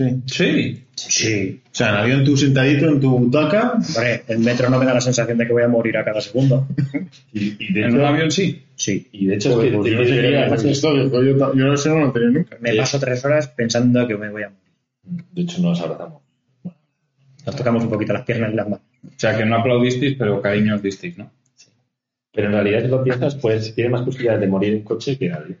Sí. Sí. Sí. O sea, en avión tú sentadito en tu butaca. Hombre, el metro no me da la sensación de que voy a morir a cada segundo. y, y de En un avión sí. Sí. y de hecho es Joder, que pues te yo no sé no sé, no lo he tenido nunca. Me paso tres horas pensando que me voy a morir. De hecho, nos abrazamos. Nos tocamos un poquito las piernas y las manos. O sea, que no aplaudisteis, pero cariño os disteis, ¿no? Pero en realidad, si lo piensas, pues tiene más posibilidades de morir en coche que en avión.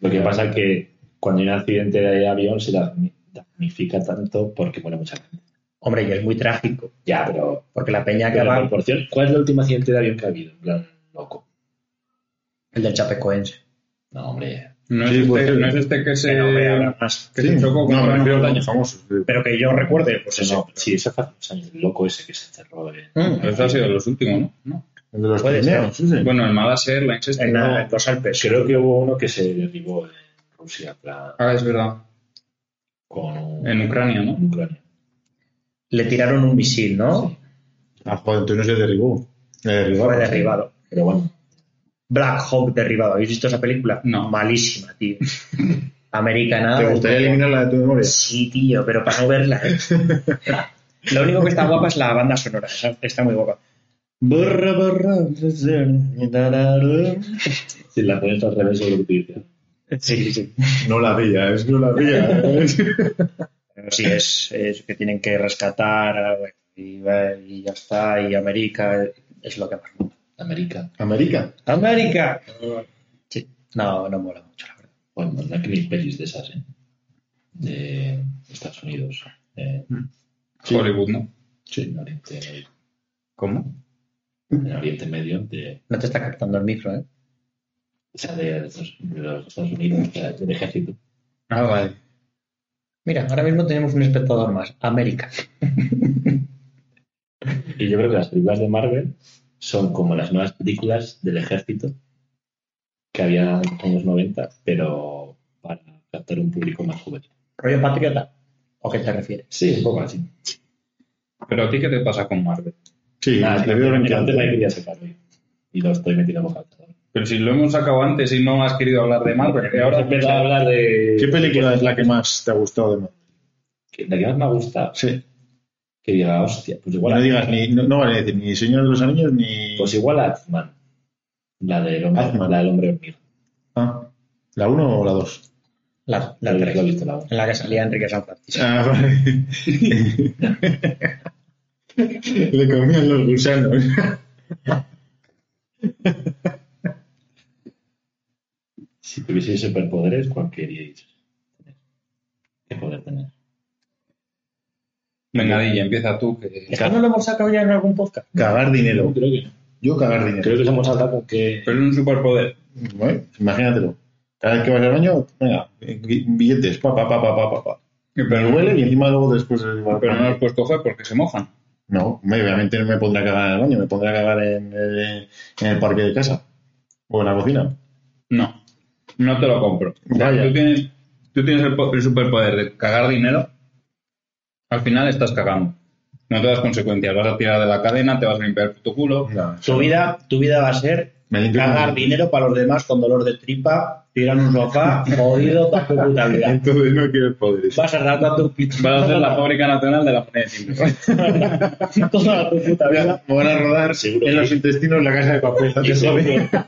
Lo que pasa es que cuando hay un accidente de avión se damnifica tanto porque muere mucha gente. Hombre, y es muy trágico, Ya, pero, porque la peña que pero la va, proporción. ¿Cuál es el último accidente de avión que ha habido? En plan, loco. el del Chapecoense. No, hombre. No, es, este, ser. no es este que se, no más. que se chocó con no, me una refiero a montaña. los famosos. sí. Pero que yo recuerde, pues Pues eso. no, sí, eso fue hace unos años. El loco ese que se encerró. en- Mm. Eso ha sido los últimos, ¿no? ¿no? El de los sí. Bueno, el Malas Airlines este. En, ¿no? la- en los Alpes. Creo que hubo uno que se derribó en Rusia, plan, Ah, es verdad. con En Ucrania, ¿no? en Ucrania. Le tiraron un misil, ¿no? Ah, joder, entonces no se derribó. Le derribaron. Fue derribado. Pero bueno, Black Hawk derribado. ¿Habéis visto esa película? No. Malísima, tío. Americana. ¿Te gustaría eliminarla de tu memoria? Sí, tío, pero para no verla. ¿eh? Lo único que está guapa es la banda sonora. Está muy guapa. Borra, borra, si la pones al revés, es lo que. Sí, sí. No la veía, es no la veía. Pero sí, es, es que tienen que rescatar y, y ya está. Y América es lo que más. América. América. ¡América! Sí. No, no mola mucho, la verdad. Bueno, no hay que mil pelis de esas, ¿eh? De Estados Unidos. Eh, Sí. Hollywood, ¿no? sí, en Oriente Medio. ¿Cómo? En Oriente Medio, de, No te está captando el micro, ¿eh? o sea, de, los, de los Estados Unidos, o sea, del ejército. Ah, vale. Mira, ahora mismo tenemos un espectador más. América. Y yo creo que las películas de Marvel son como las nuevas películas del ejército que había en los años 90, pero para captar un público más juvenil. ¿Rollo patriota? ¿O qué te refieres? Sí, un poco así. Pero a ti, ¿qué te pasa con Marvel? Sí, Nada, veo antes la quería sacar hoy. Y lo estoy metiendo en boca. Pero si lo hemos sacado antes y no has querido hablar de Marvel, y ahora empezado a hablar de. ¿Qué película es la que más te ha gustado de Marvel? La que más me ha gustado. Sí. Que diga, hostia, pues igual. no digas ni, no, no vale decir ni Señor de los Anillos ni. Pues igual a Atman. La del hombre, Ant-Man. la del hombre hormiga. Ah, ¿La 1 o la 2? La, la La que tres. visto la uno. En la que salía Enrique San Francisco. Ah, vale. Le comían los gusanos. Si tuvieseis superpoderes, ¿cuál queríais tener? ¿Qué poder tener? Venga, Dilla, empieza tú. Que... ¿Esto no lo hemos sacado ya en algún podcast? Cagar dinero. Creo que no. Yo cagar dinero. Creo que os hemos hablado con que. Pero es un superpoder. Bueno, imagínatelo. Cada vez que vas al baño, venga, bi- billetes, pa, pa, pa, pa, pa, pa, pa. Pero, huele y encima luego después... pero no los puedes coger porque se mojan. No, me- obviamente no me pondré a cagar en el baño, me pondré a cagar en, eh, en el parque de casa. O en la cocina. No, no te lo compro. O sea, Vaya. Tú tienes, tú tienes el, po- el superpoder de cagar dinero, al final estás cagando. No te das consecuencias. Vas a tirar de la cadena, te vas a limpiar tu culo. No, Tu vida, tu vida va a ser cagar dinero para los demás con dolor de tripa, tirar en un sofá, jodido toda tu puta vida. Entonces no quiero poderes. Vas a rato tu pito. Vas a ser la fábrica nacional de la moneda de timbre. toda tu puta vida. Van a rodar Seguro en que- los intestinos la casa de papel. no te seguro,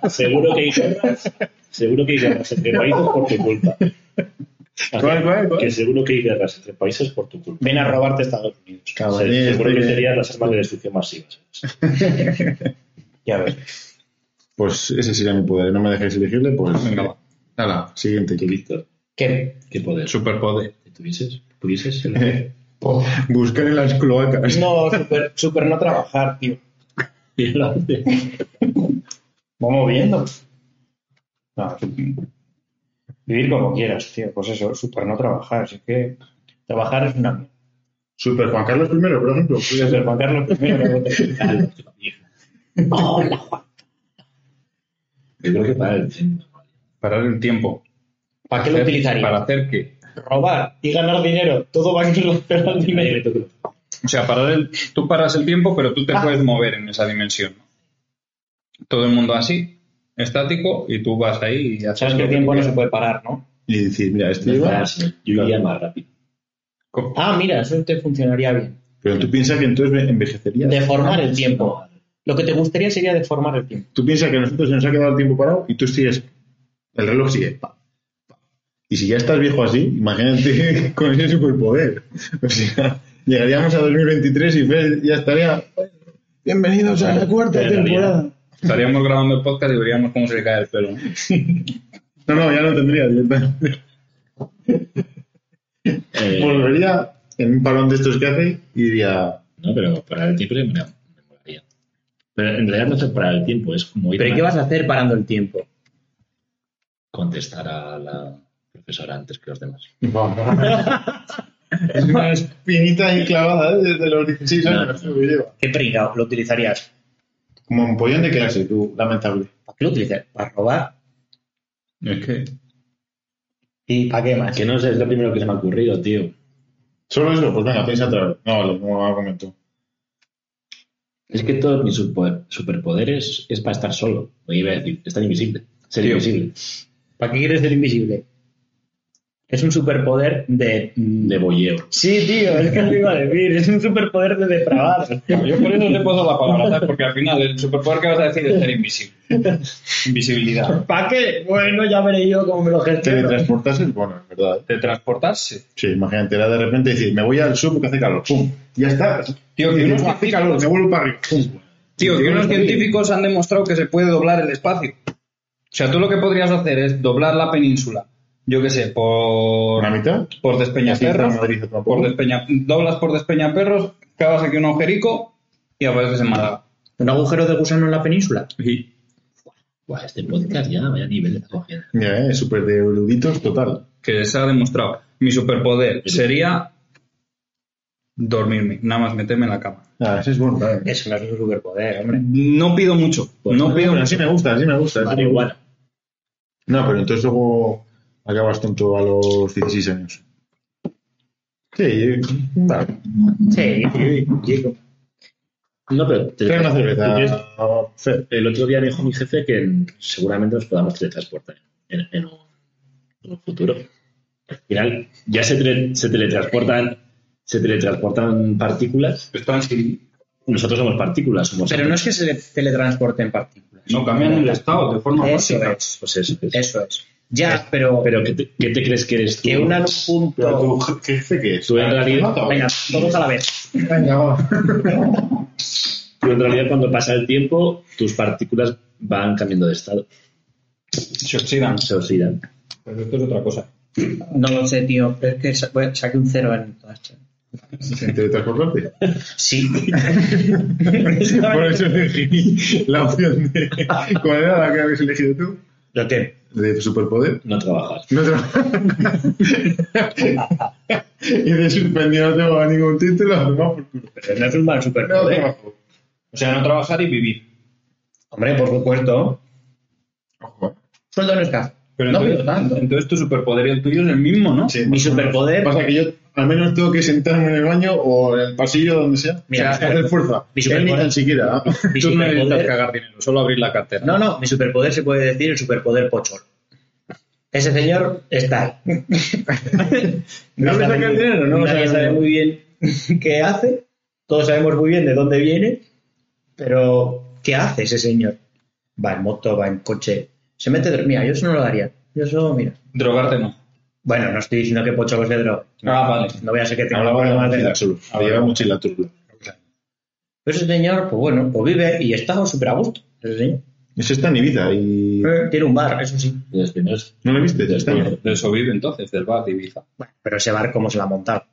seguro que hay guerras. Seguro que hay guerras entre países por tu culpa. ¿Cuál, cuál, cuál? Que seguro que hay guerras entre países por tu culpa. Ven a robarte Estados Unidos. Se- seguro que serían las armas de destrucción masiva. ¿sabes? Ya ves. Pues ese sería mi poder. No me dejáis elegirle, pues... Venga, va. Hala, siguiente. ¿Tú, Víctor? ¿Qué? ¿Qué poder? Superpoder. ¿Que tuvieses? ¿Pudieses? elegir? Buscar en las cloacas. No, super, super no trabajar, tío. Vamos viendo. No, Vivir como quieras, tío. Pues eso, super no trabajar. Así que trabajar es una. Super Juan Carlos I, por ejemplo. Ser Juan Carlos I. Hola, Juan. Yo creo que para el tiempo. Parar el tiempo. ¿Para qué lo Hacer- utilizaría? Para hacer qué. Robar y ganar dinero. Todo va relación al dinero. O sea, parar el, tú paras el tiempo, pero tú te puedes mover en esa dimensión. Todo el mundo así, estático, y tú vas ahí y haces Sabes que el tiempo no se puede parar, ¿no? Y decir, mira, este lleva... Yo iría más rápido. Ah, mira, eso te funcionaría bien. Pero tú piensas que entonces envejecerías. Deformar el tiempo. Lo que te gustaría sería deformar el tiempo. Tú piensas que a nosotros se nos ha quedado el tiempo parado y tú sigues. El reloj sigue. pa, pa. Y si ya estás viejo así, imagínate con ese superpoder. O sea, llegaríamos a 2023 y Fer ya estaría. Bienvenidos a la cuarta temporada. Estaríamos grabando el podcast y veríamos cómo se le cae el pelo. ¿no? No, ya no tendría directamente. Eh, Volvería en un parón de estos que hace y diría. No, pero para el tiempo me, me molaría. Pero en realidad no es para el tiempo, es como ir ¿Pero a qué vas a hacer parando el tiempo? contestar a la profesora antes que los demás. Es una espinita ahí clavada ¿eh? desde los 16 años. No, no. lo que lleva. ¿Qué pringao lo utilizarías? Como un pollón de clase, tú, lamentable. ¿Para qué lo utilizarías? ¿Para robar? Es que ¿Y para qué más? Que no sé, es lo primero que se me ha ocurrido, tío. ¿Solo eso? Pues venga, piensa otra vez. No, vale, no argumento. Es que todos mis super- superpoderes es para estar solo. O iba a decir, estar invisible. Ser Tío. invisible. ¿Para qué quieres ser invisible? Es un superpoder de... De bolleo. Sí, tío, es que lo iba a decir. Es un superpoder de depravado. yo por eso te puedo la palabra, ¿sabes? Porque al final el superpoder que vas a decir es ser invisible. Invisibilidad. ¿Para qué? Bueno, ya veré yo cómo me lo gestiono. Teletransportarse es bueno, es verdad. ¿eh? De transportarse. Sí, imagínate, era de repente decir, me voy al sur porque hace calor. ¡Pum! Ya está. Tío, que unos hace calor, me vuelvo para arriba. ¡Pum! Tío, que unos científicos han demostrado que se puede doblar el espacio. O sea, tú lo que podrías hacer es doblar la península, yo qué sé, por, ¿Una mitad? por Despeñaperros, por. Despeña, doblas por Despeñaperros, cavas aquí un agujerico y apareces en Málaga. ¿Un agujero de gusano en la península? Y Buah, este podcast ya, vaya nivel de cogiendo. Ya, ¿eh? súper de eruditos total. que se ha demostrado. Mi superpoder sería dormirme, nada más meterme en la cama. Ah, ese es bueno. también. Eso no es un superpoder, hombre. No pido mucho, Pues no No, pido pero mucho. así me gusta, así me gusta. Vale, igual. No, pero entonces luego acabas tonto a los 16 años. Sí, vale. Sí, chico. No, pero te-. El otro día me dijo mi jefe que seguramente nos podamos teletransportar en, en un, en un futuro. Al final, ya se, tele- se teletransportan se teletransportan partículas. Están sin- Nosotros somos partículas. Somos Pero no es que se teletransporten partículas. no cambian el estado de forma Eso es. Pues eso. es. Eso es. Ya, pero, Pero ¿qué te, qué te crees que eres tú? que una en un punto. tú, ¿qué jefe que es? Tú en realidad, Venga, todos a la vez. Venga, va. tú en realidad cuando pasa el tiempo, tus partículas van cambiando de estado. Se oxidan. Se oxidan. Pero esto es otra cosa. No lo sé, tío. pero Es que sa- bueno, saqué un cero en todas estas. ¿En teletransportarte? Sí. Por eso elegí la opción de... ¿Cuál era la que habías elegido tú? ¿Lo qué? De superpoder. No trabajas. No tra- y de suspendido no tengo ningún título, no. Pero no es un mal No superpoder. trabajo. O sea, no trabajar y vivir. Hombre, por supuesto. Ojo. Sueldo no es caro. Pero no entonces, tanto. entonces tu superpoder y el tuyo es el mismo, ¿no? Sí, Mi superpoder- Pasa que yo al menos tengo que sentarme en el baño o en el pasillo donde sea. Mira, o sea, hacer fuerza. mi Él ni superpoder- tan siquiera. Mi Tú no necesitas superpoder- cagar dinero, solo abrir la cartera. No, no, mi superpoder se puede decir el superpoder pochol. Ese señor está ahí. ¿No le saca el dinero? No nadie sabe muy bien qué hace. Todos sabemos muy bien de dónde viene. Pero, ¿qué hace ese señor? Va en moto, va en coche. Se mete... Mira, yo eso no lo haría. Yo eso, mira. Drogarte no. Bueno, no estoy diciendo que Pocho se drogue. No, Ah, vale. No voy a ser que tenga Hablaba problemas de mochila Lleva mochila azul. Pero ese señor, pues bueno, pues vive y está súper a gusto. Ese señor. Ese está en Ibiza y... Eh, Tiene un bar, eso sí. ¿No lo viste? Está en- De eso vive entonces, del bar de Ibiza. Bueno, pero ese bar, ¿cómo se la ha montado?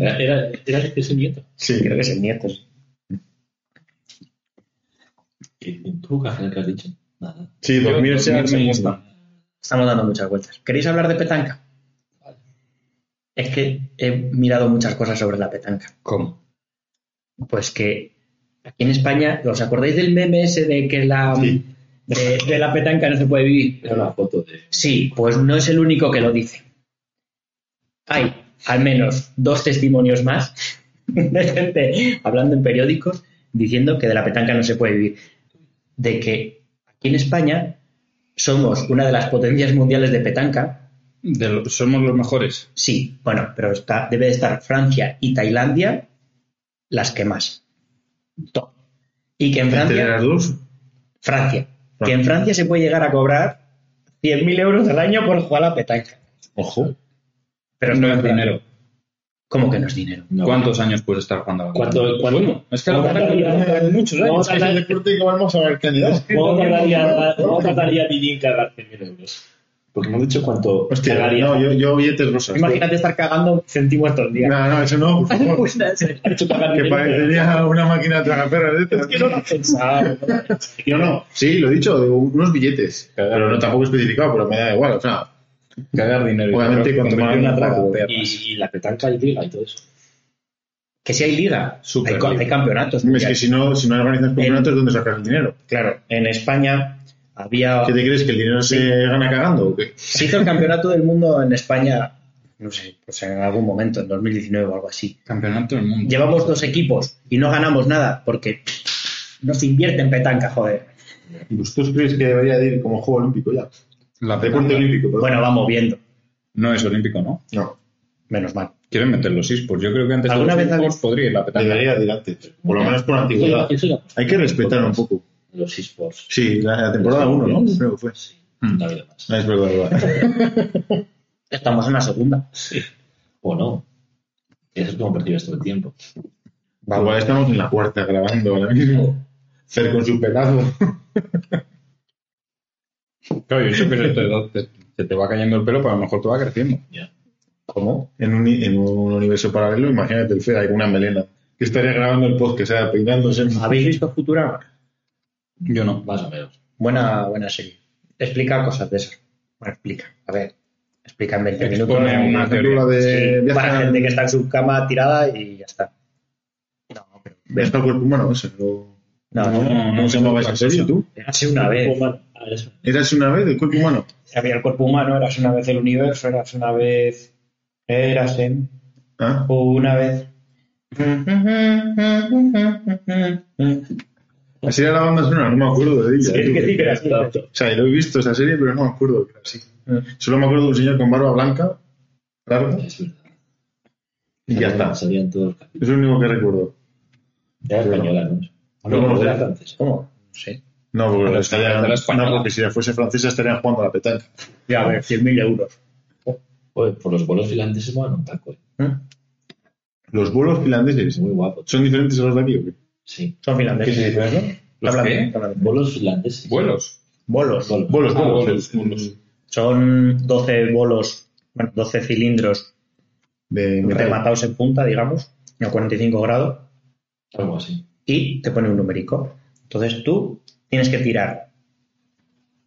Era, era, era ese nieto. Sí. Creo que es el nieto. sí. ¿Y tú, Cajal, qué has dicho? Nada. Sí, dormirse dormir me gusta. Estamos dando muchas vueltas. ¿Queréis hablar de petanca? Es que he mirado muchas cosas sobre la petanca. ¿Cómo? Pues que aquí en España, ¿os acordáis del meme ese de que la, Sí. de, de la petanca no se puede vivir? Era una foto de. Sí, pues no es el único que lo dice. Hay al menos dos testimonios más de gente hablando en periódicos diciendo que de la petanca no se puede vivir. De que aquí en España somos una de las potencias mundiales de petanca. De lo- somos los mejores. Sí, bueno, pero está, debe de estar Francia y Tailandia las que más. Top. Y que en Francia, las dos, Francia, que en Francia se puede llegar a cobrar 100.000 euros al año por jugar a la petanca. ojo. Pero no es dinero. ¿Cómo que no es dinero? No. ¿Cuántos años puedes estar jugando a la ¿Cuánto- cuánto- Bueno, es que la ¿Cómo petanca tardaría- lleva muchos ¿Cómo años. Es el deporte que vamos a ver candidatos. ¿Cómo tardaría, ¿Cómo tardaría Didi en cagar 100.000 euros? Porque hemos dicho cuánto Hostia, cagaría. no, yo, yo billetes rosas. Imagínate estar cagando céntimos todo el día. No, no, eso no, por favor. Cagar que 100.000 euros. parecería una máquina tragaperras de estas. Es que no lo has pensado. No, no, sí, lo he dicho, digo, unos billetes. Pero no tampoco especificado, pero me da igual. O sea, Cagar dinero. Obviamente, cuanto más perras. Y, y la petanca y liga y todo eso. Que si hay liga, hay, co- liga. hay campeonatos. es que si no, si no organizas campeonatos, ¿dónde sacas el dinero? Claro, en España había. ¿Qué te crees? ¿Que el dinero se gana cagando o qué? Se hizo el campeonato del mundo en España, no sé, pues en algún momento, en 2019 o algo así. Campeonato del mundo. Llevamos dos equipos y no ganamos nada porque no se invierte en petanca, joder. ¿Vosotros creéis que debería de ir como juego olímpico ya? La Deporte olímpico. Bueno, vamos viendo, no es olímpico, ¿no? No, menos mal. Quieren meter los esports. Yo creo que antes de ¿Alguna los vez esports podría ir la petanca. debería de ir antes. Por lo menos por antigüedad. Hay que respetar un poco. Los esports. Sí, la, la temporada 1, ¿no? Creo que fue. Mm. No ha habido más. No, es verdad, es verdad. Estamos en la segunda. O no. Eso es como percibes todo el tiempo. Igual estamos en la cuarta grabando ahora mismo. Fer con su pedazo. Claro, yo sé que se te, te- se te va cayendo el pelo, pero a lo mejor te va creciendo. Ya. ¿Cómo? En un, en un universo paralelo, imagínate el Fer ahí con una melena. Que estaría grabando el podcast, o sea, peinándose. ¿Habéis visto Futurama? Yo no. Más o menos. Buena, buena serie. Explica cosas de eso. Bueno, explica. A ver, explica en 20 minutos. Expone una Por ejemplo, teoría. la de Sí, para gente que está en su cama tirada y ya está. No, pero. al cuerpo humano, ese. lo- No, No, no, no, ¿Cómo no se llamaba esa serie, tú? Érase una vez. Eso. ¿Eras una vez el cuerpo humano? Había el cuerpo humano, eras una vez el universo, eras una vez. Érase ¿Ah? una vez. Así era la banda sonora, no me acuerdo de ella. Sí, que sí, que era así. O sea, lo he visto esa serie, pero no me acuerdo que era así. Solo me acuerdo de un señor con barba blanca, larga, y ya está. Es lo único que recuerdo. Era española, ¿no? Francesa. ¿Cómo? Sí. No, porque estarían- no, porque si fuese francesa estarían jugando a la petanca. Ya, a ver, 100.000 euros. Joder, por los vuelos finlandeses van un taco. ¿eh? Los vuelos finlandeses Muy guapo. son diferentes a los de aquí, ¿o qué? Sí. Son finlandeses. ¿Qué se dice, ¿Los qué? Vuelos finlandeses. ¿Vuelos? Bolos. Vuelos. Vuelos, Ah, vuelos. vuelos, el- vuelos. Son 12 bolos, bueno, 12 cilindros De rematados en punta, digamos, a 45 grados, Algo así. y te pone un numérico. Entonces tú tienes que tirar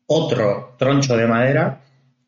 otro troncho de madera.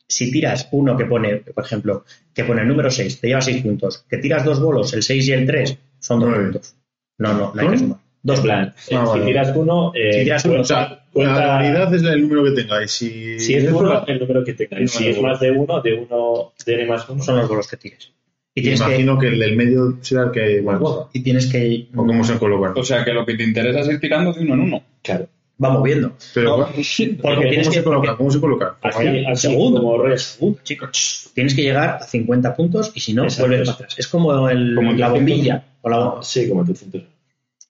Si tiras uno que pone, por ejemplo, que pone el número 6, te lleva 6 puntos. Que tiras dos bolos, el 6 y el 3, son 2 Nueve. puntos. No, no, no hay que sumar. Dos plan, Ah, eh, vale. si tiras uno, eh, Si tiras uno, O sea, cuenta- la unidad es el número que tengáis. Si, si es uno, el número que El si es más de uno, de uno, de n más uno. son los bolos que tires. Y tienes, imagino que... el del medio será el que más boga. y tienes que. ¿O cómo se colocan? O sea que lo que te interesa es ir tirando de uno en uno. Claro. Va moviendo. Pero, No, ¿cómo Porque ¿cómo tienes se que. coloca? ¿Cómo se coloca? Así, así segundo. como res. Segundo, chicos. Tienes que llegar a 50 puntos y si no, Exacto. vuelves para atrás. Es como, el, Como el la 300. bombilla. O la, Sí, como 300.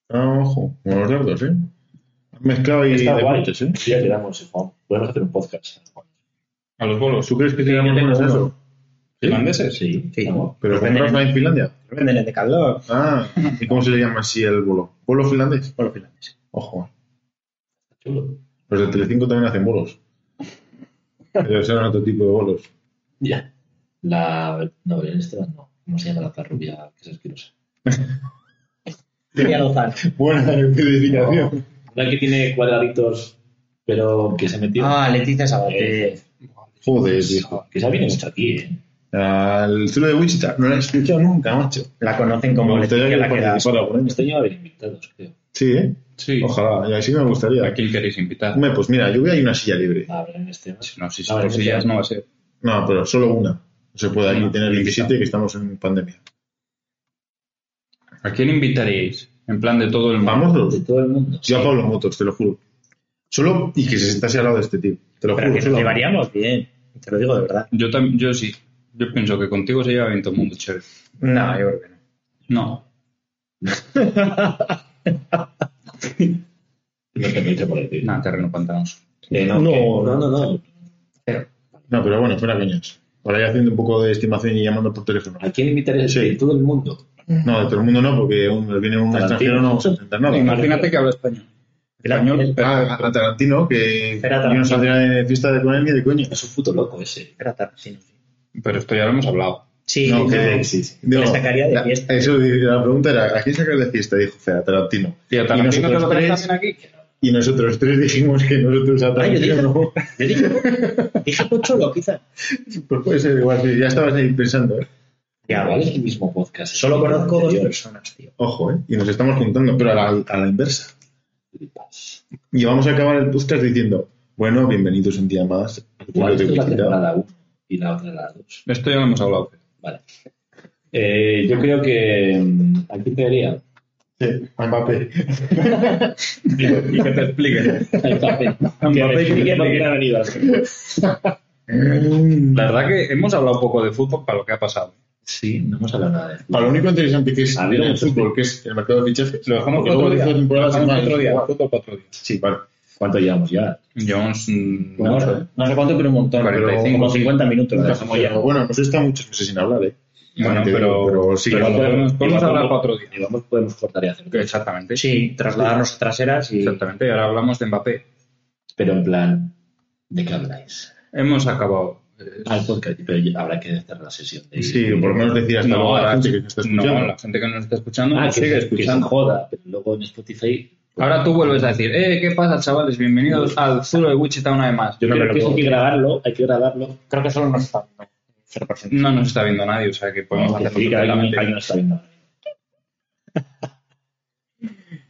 Ah, ojo, como los dardos, ¿eh? Mezclado y Está guay. deportes, ¿eh? Ya quedamos, eh, Juan. Podemos hacer un podcast. A los bolos. ¿Tú crees que tengo bueno uno. eso? ¿Finlandeses? Sí, Sí. vamos. ¿Pero Los comprarla venden en Finlandia? venden en Decathlon. Ah, ¿y cómo se le llama así el bolo? ¿Bolo finlandés? Bueno, finlandeses. Ojo, Chulo. los de Telecinco también hacen bolos. Pero serán otro tipo de bolos. Ya. La. No, Belén Esteban no. ¿Cómo se llama la rubia que es asquerosa? Tenía Lozano. Buena especificación. Una que tiene cuadraditos pero que se metió. Ah, Leticia Sabater. Eh, Joder, viejo. que se ha venido mucho aquí, ¿eh? Al Zulo de Wichita no la he escuchado nunca, macho. La conocen como Leticia la que que da participara por ahí. Este año va a haber invitados, creo. Sí, ¿eh? Sí. Ojalá, y así me gustaría. ¿A quién queréis invitar? Hombre, pues mira, yo voy a ir a una silla libre. A ver, en este No, si son sillas no va a ser. No, pero solo una. No se puede aquí No, tener invitado. 17 que estamos en pandemia. ¿A quién invitaríais? En plan de todo el mundo. Vamos, De todo el mundo. yo a Pablo Motos, te lo juro. Solo y que se sentase al lado de este tío. Te lo Pero juro. que nos llevaríamos bien. Te lo digo de verdad. Yo, tam- yo sí. Yo pienso que contigo se lleva bien todo el mundo, chévere. No, yo creo que no. No, No te metes por ahí. nada, terreno pantanoso. Eh, no, No, que- no, no, no. No, pero bueno, fuera coñas. Ahora ya haciendo un poco de estimación y llamando por teléfono. ¿A quién invitarías Sí. de todo el mundo? No, de todo el mundo no, porque un, viene un Tarantino. extranjero no vamos a entender nada. Imagínate que habla español. Español, El- perfecto. Ah, a Tarantino, que Era yo no Tarantino. saldría de fiesta de con él ni de coña. Es un puto loco ese. Era Tarantino. Pero esto ya lo hemos hablado. Sí, No, no, que- sí, sí. Sacaría de la- fiesta. Eso, la pregunta era, ¿a quién sacar de fiesta? Dijo, Fea, Tarantino. Y Tarantino te lo nosotros traes tres- también aquí. Y nosotros tres dijimos que nosotros a Ah, yo Tarantino dije, no. yo dije, dije Pocholo, quizá. Pues puede ser igual, ya estabas ahí pensando, ¿eh? Ya, vale. es el mismo podcast. Solo conozco dos personas, tío. Ojo, ¿eh? Y nos estamos juntando, pero a la, a la inversa. Y vamos a acabar el podcast diciendo, bueno, bienvenidos un día más. esto es la temporada 1 y la otra la 2. Esto ya lo hemos hablado. Vale. Eh, yo creo que. mm, ¿A quién te haría? Sí, a Mbappé. Y que te explique. Mbappé. Mbappé, que te explique. ha venido. La verdad que hemos hablado poco de fútbol para lo que ha pasado. Sí, no hemos hablado nada de fútbol. Para lo único interesante que es A el fútbol, que es el mercado de fichajes. Lo dejamos para otro día. Lo dejamos otro día. Fútbol para otro día. Sí, vale. ¿Cuánto llevamos ya? Llevamos Una hora. ¿eh? No sé cuánto, pero un montón. Pero 45, como sí. 50 minutos. Nunca dejamos ya. Bueno, hemos estado muchos meses sin hablar, ¿eh? Bueno, pero, pero sí, pero podemos, podemos hablar para otro día. Y vamos, podemos cortar y hacer. Exactamente. Sí, trasladarnos a traseras y... Exactamente. Y ahora hablamos de Mbappé. Pero en plan, ¿de qué habláis? Hemos acabado. eh, Al podcast, pero habrá que hacer la sesión. De... Sí, por lo menos decir hasta no, luego a la ahora gente que nos está no, escuchando. la gente que nos está escuchando Ah, que, sigue que se escuchando. joda, pero luego en Spotify. Ahora tú vuelves a decir, eh, ¿qué pasa, chavales? Bienvenidos al Zulo de Wichita una vez más. Yo No, creo que eso hay que grabarlo, hay que grabarlo. Creo que solo nos está viendo. 0%. No nos está viendo nadie, o sea que podemos a hacerlo decir que alguien, alguien nos está viendo.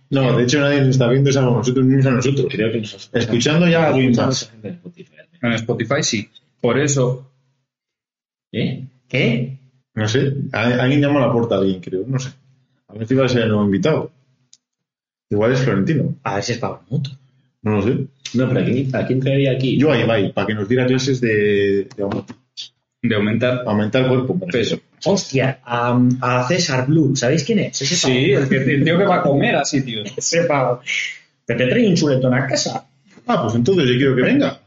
No, de hecho nadie nos está viendo, somos nosotros mismos a nosotros. Creo que nos Escuchando ya Escucha más. en Spotify. En Spotify sí. Por eso, ¿Eh? ¿Qué? No sé, a- alguien llama a la puerta a alguien, creo, no sé. A ver si va a ser el nuevo invitado. Igual es Florentino, A ver si es Pavamuto. no lo sé. No, pero ¿a quién, a quién traería aquí? Yo a Ibai, para que nos diera clases de, de aum- de aumentar aumentar el cuerpo. por peso. Hostia, a, a César Blue. ¿Sabéis quién es? Ese Sí, el, que, el tío que va a comer así, tío. Ese pavo. Que te trae un chuletón a casa. Ah, pues entonces yo quiero que venga.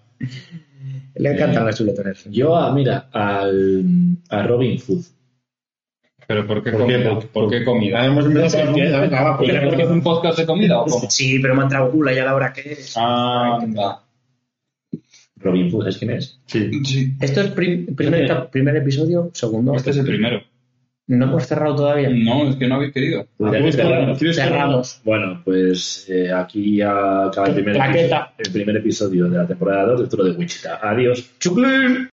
Le encantan las chuletones. Yo, a, mira, al, a Robin Hood. ¿Pero por qué ¿Por qué? comida? Por- ¿Por qué Ah, comida? hemos empezado comida, venga, va, pues ¿Porque ya, porque es un podcast de comida o cómo? Sí, pero me ha entrado gula ya a la hora que es. Ah, anda. Robin Hood, ¿es quién es? Sí. Sí. Esto es prim- primer, primer episodio, segundo. Este es el primero. No hemos cerrado todavía. No, es que no habéis querido. Ah, pues, que claro, cerramos. ¿quieres que- Cerramos. Bueno, pues eh, aquí ya acaba el primer, episodio, el primer episodio de la temporada 2 de Turo de Wichita. Adiós. ¡Chuclín!